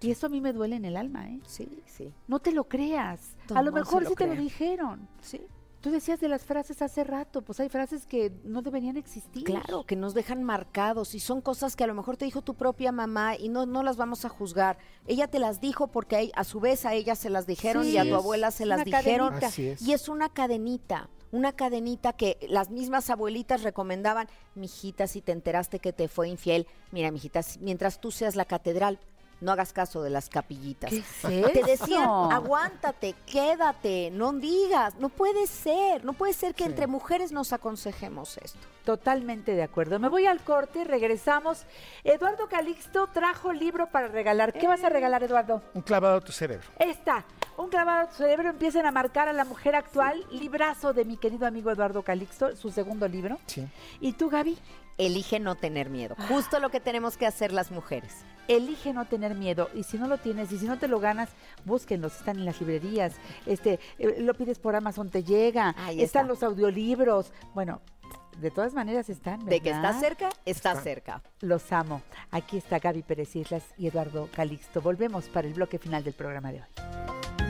S3: Y eso a mí me duele en el alma, ¿eh?
S6: Sí, sí.
S3: No te lo creas.
S6: Todo
S3: a lo mejor
S6: lo
S3: sí te lo dijeron.
S6: Sí.
S3: Tú decías de las frases hace rato, pues hay frases que no deberían existir.
S6: Claro, que nos dejan marcados y son cosas que a lo mejor te dijo tu propia mamá y no, no las vamos a juzgar. Ella te las dijo porque a, e- a su vez a ella se las dijeron
S3: Sí,
S6: y a tu abuela se las dijeron.
S7: es.
S6: Y es una cadenita, una cadenita que las mismas abuelitas recomendaban, mijita, si te enteraste que te fue infiel, mira, mijita, si- mientras tú seas la catedral, no hagas caso de las capillitas.
S3: ¿Qué es
S6: Te decían,
S3: eso?
S6: aguántate, quédate, no digas, no puede ser, no puede ser que entre mujeres nos aconsejemos esto.
S3: Totalmente de acuerdo. Me voy al corte, regresamos. Eduardo Calixto trajo libro para regalar. ¿Qué vas a regalar, Eduardo?
S7: Un clavado a tu cerebro.
S3: Esta, un clavado a tu cerebro, empiezan a marcar a la mujer actual, librazo de mi querido amigo Eduardo Calixto, su segundo libro.
S7: Sí.
S3: ¿Y tú, Gaby?
S6: Elige no tener miedo. Justo lo que tenemos que hacer las mujeres.
S3: Elige no tener miedo y si no lo tienes y si no te lo ganas, búsquenlos, están en las librerías, este, eh, lo pides por Amazon, te llega,
S6: Ahí
S3: están
S6: está.
S3: los audiolibros, bueno, de todas maneras están,
S6: De que está cerca, está cerca.
S3: Los amo. Aquí está Gaby Pérez Islas y Eduardo Calixto. Volvemos para el bloque final del programa de hoy.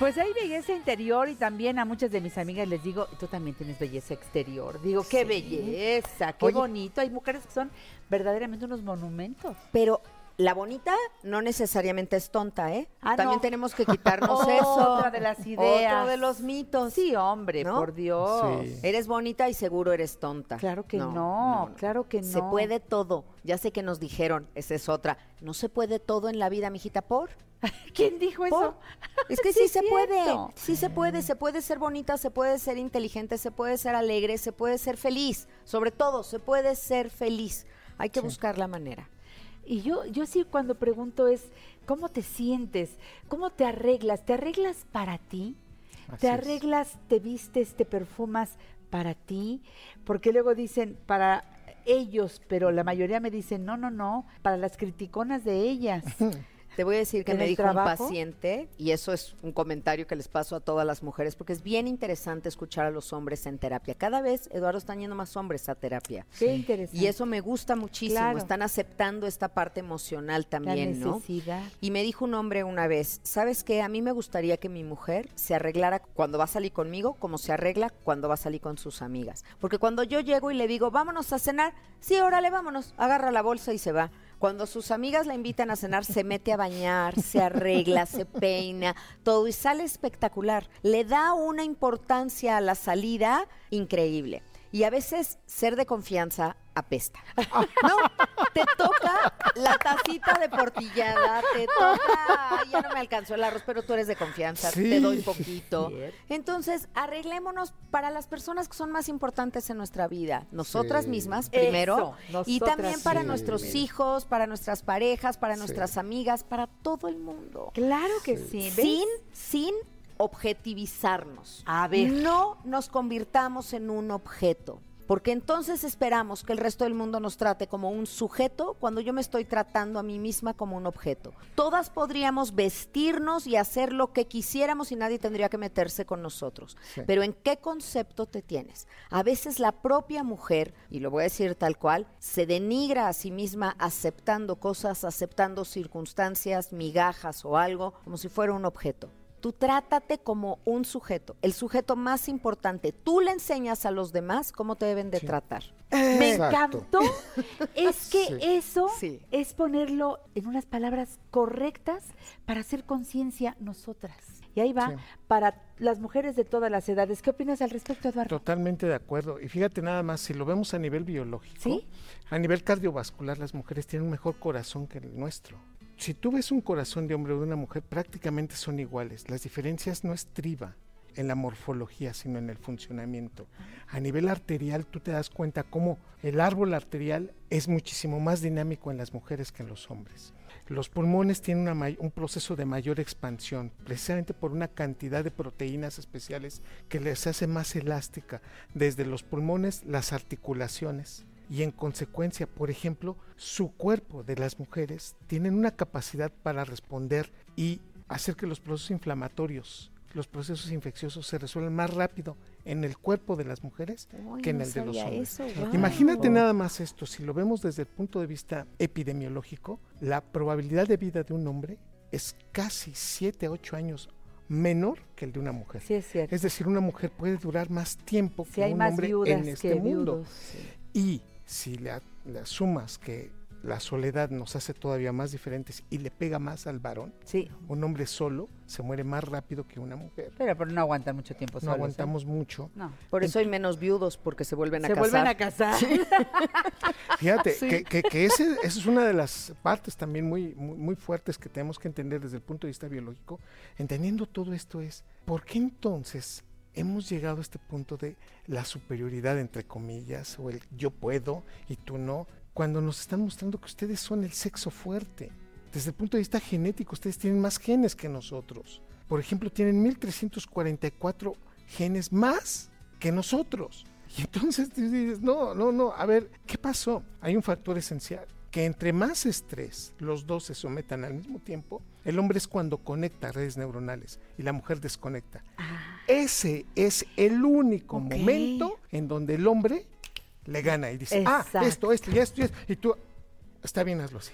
S3: Pues hay belleza interior y también a muchas de mis amigas les digo, tú también tienes belleza exterior. Digo, qué
S6: Sí.
S3: belleza, qué
S6: Oye.
S3: bonito. Hay mujeres que son verdaderamente unos monumentos.
S6: Pero la bonita no necesariamente es tonta, ¿eh?
S3: Ah,
S6: También
S3: no.
S6: tenemos que quitarnos eso.
S3: Otra de las ideas.
S6: Otro de los mitos.
S3: Sí, hombre,
S6: ¿No?
S3: por Dios.
S7: Sí.
S6: Eres bonita y seguro eres tonta.
S3: Claro que no, claro que
S6: Se
S3: no.
S6: puede todo. Ya sé que nos dijeron, esa es otra. No se puede todo en la vida, mijita, por.
S3: ¿Quién dijo eso?
S6: Es que
S3: Sí
S6: se puede, sí se puede, se puede ser bonita, se puede ser inteligente, se puede ser alegre, se puede ser feliz, sobre todo, se puede ser feliz. Hay que buscar la manera.
S3: Y yo, yo sí cuando pregunto es, ¿cómo te sientes? ¿Cómo te arreglas? ¿Te arreglas para ti?
S7: Así
S3: ¿Te
S7: es.
S3: arreglas, te vistes, te perfumas para ti? Porque luego dicen para ellos, pero la mayoría me dicen, no, no, no, para las criticonas de ellas.
S6: Te voy a decir que
S3: ¿En
S6: me dijo
S3: trabajo?
S6: un paciente, y eso es un comentario que les paso a todas las mujeres, porque es bien interesante escuchar a los hombres en terapia. Cada vez, Eduardo, están yendo más hombres a terapia.
S3: Qué interesante.
S6: Y eso me gusta muchísimo.
S3: Claro.
S6: Están aceptando esta parte emocional
S3: la
S6: también, ¿no?
S3: necesidad.
S6: Y me dijo un hombre una vez, ¿sabes qué? A mí me gustaría que mi mujer se arreglara cuando va a salir conmigo como se arregla cuando va a salir con sus amigas. Porque cuando yo llego y le digo, vámonos a cenar, sí, órale, vámonos, agarra la bolsa y se va. Cuando sus amigas la invitan a cenar, se mete a bañar, se arregla, se peina, todo y sale espectacular. Le da una importancia a la salida increíble. Y a veces ser de confianza apesta. ¿No? Te toca la tacita de portillada, te toca, "Ay, ya no me alcanzó el arroz, pero tú eres de confianza,
S7: Sí.
S6: te doy poquito. Entonces, arreglémonos para las personas que son más importantes en nuestra vida, nosotras
S7: Sí.
S6: mismas primero
S3: Eso,
S6: y también para
S7: sí.
S6: nuestros
S7: Primero.
S6: hijos, para nuestras parejas, para
S7: Sí.
S6: nuestras amigas, para todo el mundo.
S3: Claro que sí.
S6: Sin sin objetivizarnos.
S3: A ver.
S6: No nos convirtamos en un objeto. Porque entonces esperamos que el resto del mundo nos trate como un sujeto cuando yo me estoy tratando a mí misma como un objeto. Todas podríamos vestirnos y hacer lo que quisiéramos y nadie tendría que meterse con nosotros.
S7: Sí.
S6: Pero ¿en qué concepto te tienes? A veces la propia mujer, y lo voy a decir tal cual, se denigra a sí misma aceptando cosas, aceptando circunstancias, migajas o algo, como si fuera un objeto. Tú trátate como un sujeto, el sujeto más importante. Tú le enseñas a los demás cómo te deben de
S7: Sí.
S6: tratar.
S3: Me
S7: Exacto.
S3: encantó. Es que
S7: Sí.
S3: eso
S6: Sí.
S3: es ponerlo en unas palabras correctas para hacer conciencia nosotras. Y ahí va
S7: Sí.
S3: para las mujeres de todas las edades. ¿Qué opinas al respecto, Eduardo?
S7: Totalmente de acuerdo. Y fíjate nada más, si lo vemos a nivel biológico,
S3: ¿Sí?
S7: a nivel cardiovascular, las mujeres tienen un mejor corazón que el nuestro. Si tú ves un corazón de hombre o de una mujer, prácticamente son iguales. Las diferencias no estriba en la morfología, sino en el funcionamiento. A nivel arterial, tú te das cuenta cómo el árbol arterial es muchísimo más dinámico en las mujeres que en los hombres. Los pulmones tienen un proceso de mayor expansión, precisamente por una cantidad de proteínas especiales que les hace más elástica, desde los pulmones, las articulaciones, y en consecuencia, por ejemplo, su cuerpo de las mujeres tienen una capacidad para responder y hacer que los procesos inflamatorios, los procesos infecciosos se resuelvan más rápido en el cuerpo de las mujeres
S6: Uy,
S7: que en
S6: no
S7: el de los hombres.
S6: eso.
S7: Imagínate nada más esto, si lo vemos desde el punto de vista epidemiológico, la probabilidad de vida de un hombre es casi 7 a 8 años menor que el de una mujer.
S3: Sí, es
S7: decir, una mujer puede durar más tiempo que un hombre en este mundo.
S3: viudos. sí.
S7: Y si le, le sumas que la soledad nos hace todavía más diferentes y le pega más al varón,
S3: Sí,
S7: un hombre solo se muere más rápido que una mujer.
S3: pero, pero no aguantan mucho tiempo
S7: No
S3: solos, ¿eh?
S7: aguantamos mucho.
S3: No.
S6: Por eso hay menos viudos, porque se vuelven a
S3: Se
S6: casar.
S3: vuelven a casar.
S7: Fíjate,
S6: Sí.
S7: que, que- que ese, esa es una de las partes también muy, muy, muy fuertes que tenemos que entender desde el punto de vista biológico. Entendiendo todo esto es, ¿por qué entonces hemos llegado a este punto de la superioridad, entre comillas, o el yo puedo y tú no, cuando nos están mostrando que ustedes son el sexo fuerte? Desde el punto de vista genético, ustedes tienen más genes que nosotros. Por ejemplo, tienen 1344 genes más que nosotros. Y entonces tú dices, no, no, no, a ver, ¿qué pasó? Hay un factor esencial, que entre más estrés los dos se sometan al mismo tiempo, el hombre es cuando conecta redes neuronales y la mujer desconecta. Ese es el único momento en donde el hombre le gana y dice, ah, esto, esto y esto y esto, y tú, está bien, hazlo así.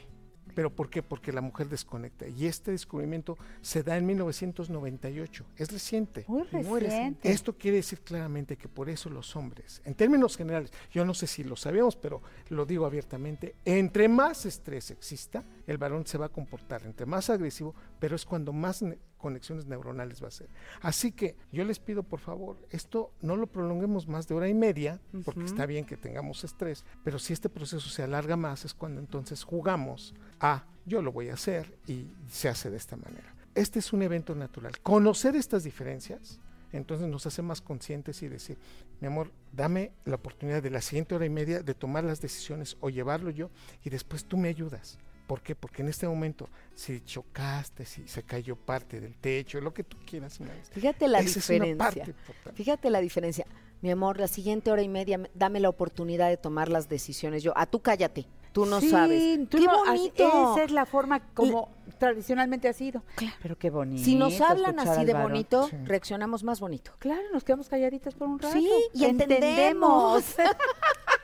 S7: ¿Pero por qué? Porque la mujer desconecta. Y este descubrimiento se da en 1998. Es reciente.
S3: Muy reciente.
S7: Esto quiere decir claramente que por eso los hombres, en términos generales, yo no sé si lo sabíamos, pero lo digo abiertamente, entre más estrés exista, el varón se va a comportar entre más agresivo, pero es cuando más ne- conexiones neuronales va a ser. Así que yo les pido por favor, esto no lo prolonguemos más de hora y media, porque está bien que tengamos estrés, pero si este proceso se alarga más es cuando entonces jugamos a yo lo voy a hacer y se hace de esta manera. Este es un evento natural. Conocer estas diferencias entonces nos hace más conscientes y decir, mi amor, dame la oportunidad de la siguiente hora y media de tomar las decisiones o llevarlo yo y después tú me ayudas. ¿Por qué? Porque en este momento, si chocaste, si se cayó parte del techo, lo que tú quieras,
S6: Fíjate la
S7: esa es una
S6: diferencia. Fíjate la diferencia. Mi amor, la siguiente hora y media, me- dame la oportunidad de tomar las decisiones. Yo, a tú cállate. Tú no
S3: Sí,
S6: sabes.
S3: tú
S6: ¡Qué
S3: no-
S6: bonito!
S3: Esa es la forma como tradicionalmente ha sido. Pero qué bonito.
S6: Si nos hablan así de bonito,
S7: Sí.
S6: reaccionamos más bonito.
S3: Claro, nos quedamos calladitas por un rato.
S6: Sí, y entendemos.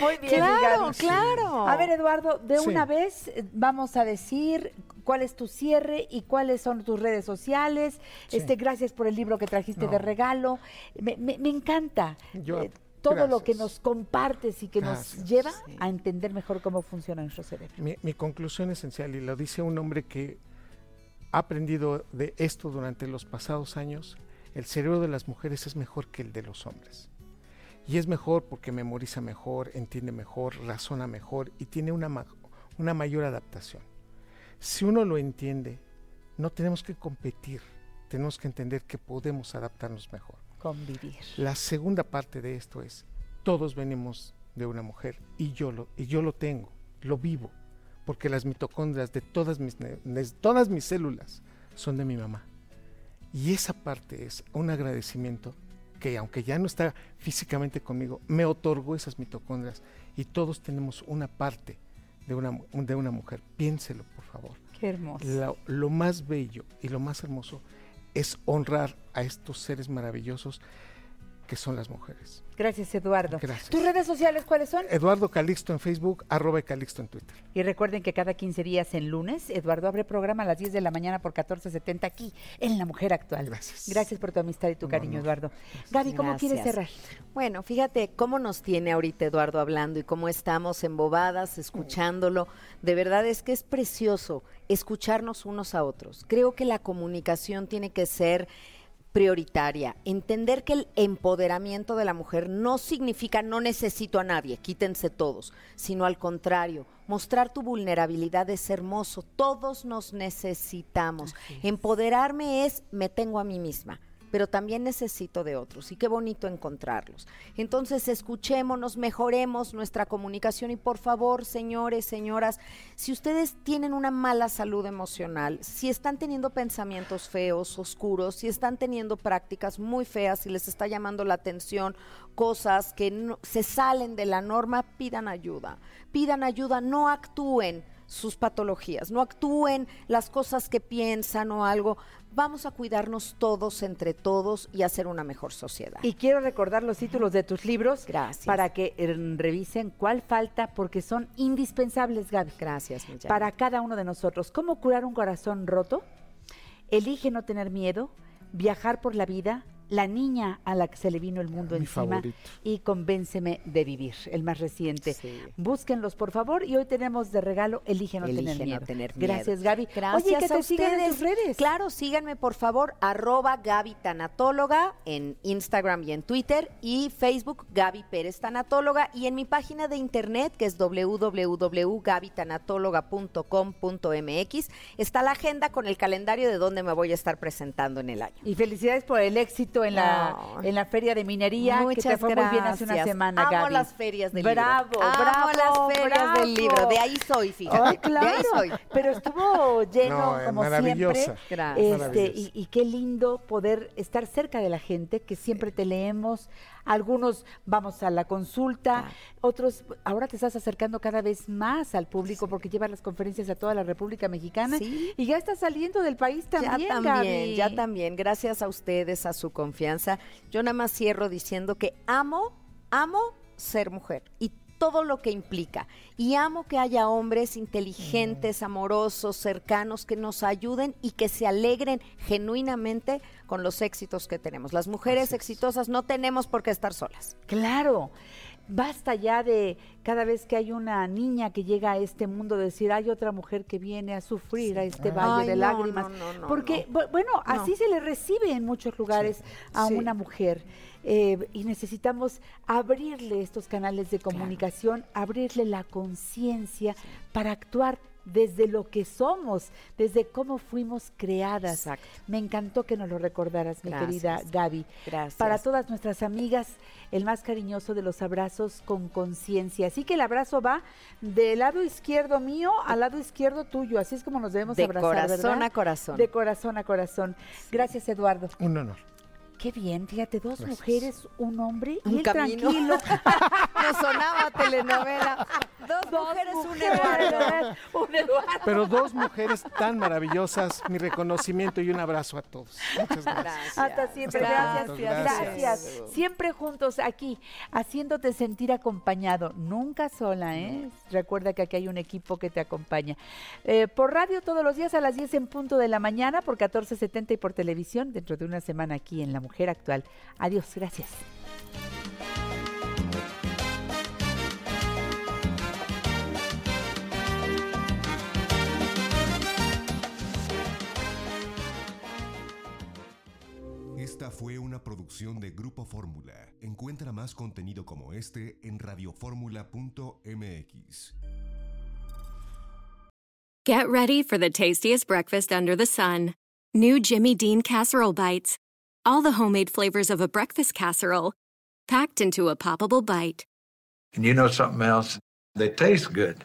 S3: Muy bien,
S6: Claro,
S3: Gaby.
S6: claro.
S3: A ver, Eduardo, de
S7: Sí.
S3: una vez eh, vamos a decir cuál es tu cierre y cuáles son tus redes sociales.
S7: Sí.
S3: Este, gracias por el libro que trajiste
S7: No.
S3: de regalo. Me, me- me encanta
S7: Yo-
S3: eh, todo lo que nos compartes y que
S7: Gracias.
S3: nos lleva
S6: Sí.
S3: a entender mejor cómo funciona nuestro cerebro.
S7: Mi, mi conclusión esencial, y lo dice un hombre que ha aprendido de esto durante los pasados años, el cerebro de las mujeres es mejor que el de los hombres. Y es mejor porque memoriza mejor, entiende mejor, razona mejor y tiene una, ma- una mayor adaptación. Si uno lo entiende, no tenemos que competir, tenemos que entender que podemos adaptarnos mejor.
S3: Convivir.
S7: La segunda parte de esto es, todos venimos de una mujer y yo lo, y yo lo tengo, lo vivo, porque las mitocondrias de todas mis, de todas mis células son de mi mamá. Y esa parte es un agradecimiento que aunque ya no está físicamente conmigo, me otorgó esas mitocondrias y todos tenemos una parte de una, de una mujer. Piénselo, por favor.
S3: Qué hermoso.
S7: Lo, lo más bello y lo más hermoso es honrar a estos seres maravillosos que son las mujeres.
S3: Gracias, Eduardo.
S7: Gracias.
S3: ¿Tus redes sociales cuáles son?
S7: Eduardo Calixto en Facebook, arroba Calixto en Twitter.
S3: Y recuerden que cada 15 días en lunes, Eduardo abre programa a las 10 de la mañana por 14.70 aquí en La Mujer Actual.
S7: Gracias.
S3: Gracias por tu amistad y tu cariño. Eduardo. Gaby, ¿cómo quieres cerrar?
S6: Bueno, fíjate cómo nos tiene ahorita Eduardo hablando y cómo estamos embobadas escuchándolo. De verdad es que es precioso escucharnos unos a otros. Creo que la comunicación tiene que ser prioritaria. Entender que el empoderamiento de la mujer no significa no necesito a nadie, quítense todos, sino al contrario, mostrar tu vulnerabilidad es hermoso. Todos nos necesitamos. Empoderarme es me tengo a mí misma pero también necesito de otros y qué bonito encontrarlos. Entonces, escuchémonos, mejoremos nuestra comunicación y por favor, señores, señoras, si ustedes tienen una mala salud emocional, si están teniendo pensamientos feos, oscuros, si están teniendo prácticas muy feas y les está llamando la atención cosas que no- se salen de la norma, pidan ayuda. Pidan ayuda, no actúen sus patologías, no actúen las cosas que piensan o algo. Vamos a cuidarnos todos entre todos y hacer una mejor sociedad.
S3: Y quiero recordar los títulos de tus libros
S6: Gracias.
S3: para que revisen cuál falta porque son indispensables, Gaby.
S6: Gracias, mi Janet.
S3: Para cada uno de nosotros. ¿Cómo curar un corazón roto? Elige no tener miedo, viajar por la vida, la niña a la que se le vino el mundo
S7: Mi
S3: encima
S7: favorito.
S3: y convénceme de vivir, el más reciente.
S6: Sí.
S3: Búsquenlos, por favor, y hoy tenemos de regalo Elige no,
S6: Elige
S3: tener,
S6: no
S3: miedo.
S6: tener miedo.
S3: Gracias, Gaby.
S6: Gracias
S3: Oye, que
S6: a
S3: te sigan en tus redes.
S6: Claro, síganme por favor, arroba Gaby Tanatóloga en Instagram y en Twitter y Facebook Gaby Pérez Tanatóloga y en mi página de internet que es www.gabytanatóloga.com.mx está la agenda con el calendario de dónde me voy a estar presentando en el año.
S3: Y felicidades por el éxito en la, en la feria de minería, que te fue muy bien hace una semana,
S6: Amo
S3: Gaby.
S6: las ferias del
S3: bravo,
S6: libro. Amo
S3: Bravo,
S6: las ferias
S3: bravo.
S6: del libro. De ahí soy, fíjate.
S3: Ay, claro.
S6: De ahí soy.
S3: Pero estuvo lleno,
S7: No,
S3: como
S7: maravillosa.
S3: siempre.
S6: Gracias.
S3: Este, y qué lindo poder estar cerca de la gente, que siempre te leemos. Algunos vamos a la consulta, otros, ahora te estás acercando cada vez más al público porque llevas las conferencias a toda la República Mexicana
S6: Sí.
S3: y ya estás saliendo del país también,
S6: ya también,
S3: Gaby.
S6: ya también. Gracias a ustedes, a su confianza. Yo nada más cierro diciendo que amo, amo ser mujer y todo lo que implica. Y amo que haya hombres inteligentes, amorosos, cercanos, que nos ayuden y que se alegren genuinamente con los éxitos que tenemos. Las mujeres exitosas no tenemos por qué estar solas.
S3: Claro. Basta ya de cada vez que hay una niña que llega a este mundo decir hay otra mujer que viene a sufrir a este valle
S6: Ay,
S3: de
S6: no,
S3: lágrimas.
S6: no, no, no,
S3: Porque,
S6: no.
S3: bu- bueno, así se le recibe en muchos lugares a
S6: Sí.
S3: una mujer. eh, y necesitamos abrirle estos canales de comunicación, abrirle la conciencia para actuar desde lo que somos, desde cómo fuimos creadas.
S6: Exacto.
S3: Me encantó que nos lo recordaras, mi
S6: Gracias.
S3: querida Gaby.
S6: Gracias.
S3: Para todas nuestras amigas, el más cariñoso de los abrazos con conciencia. Así que el abrazo va del lado izquierdo mío al lado izquierdo tuyo. Así es como nos debemos
S6: De
S3: abrazar,
S6: corazón
S3: ¿verdad?
S6: a corazón.
S3: De corazón a corazón. Gracias, Eduardo.
S7: Un honor.
S3: Qué bien, fíjate, dos
S7: Gracias.
S3: mujeres, un hombre y
S6: Un
S3: él
S6: camino.
S3: tranquilo.
S6: Nos sonaba telenovela. Dos, mujeres, un Eduardo.
S3: un Eduardo.
S7: Pero dos mujeres tan maravillosas, mi reconocimiento y un abrazo a todos. Muchas gracias.
S3: Hasta siempre,
S7: Hasta
S3: gracias, gracias.
S7: gracias.
S3: Siempre juntos aquí, haciéndote sentir acompañado, nunca sola, ¿eh? Recuerda que aquí hay un equipo que te acompaña. Eh, por radio todos los días a las 10 en punto de la mañana, por 14.70 y por televisión, dentro de una semana aquí en La Mujer Actual. Adiós, gracias.
S1: Esta fue una producción de Grupo Fórmula. Encuentra más contenido como este en radioformula.mx.
S9: Get ready for the tastiest breakfast under the sun. New Jimmy Dean casserole bites. All the homemade flavors of a breakfast casserole packed into a poppable bite.
S10: And you know something else? They taste good.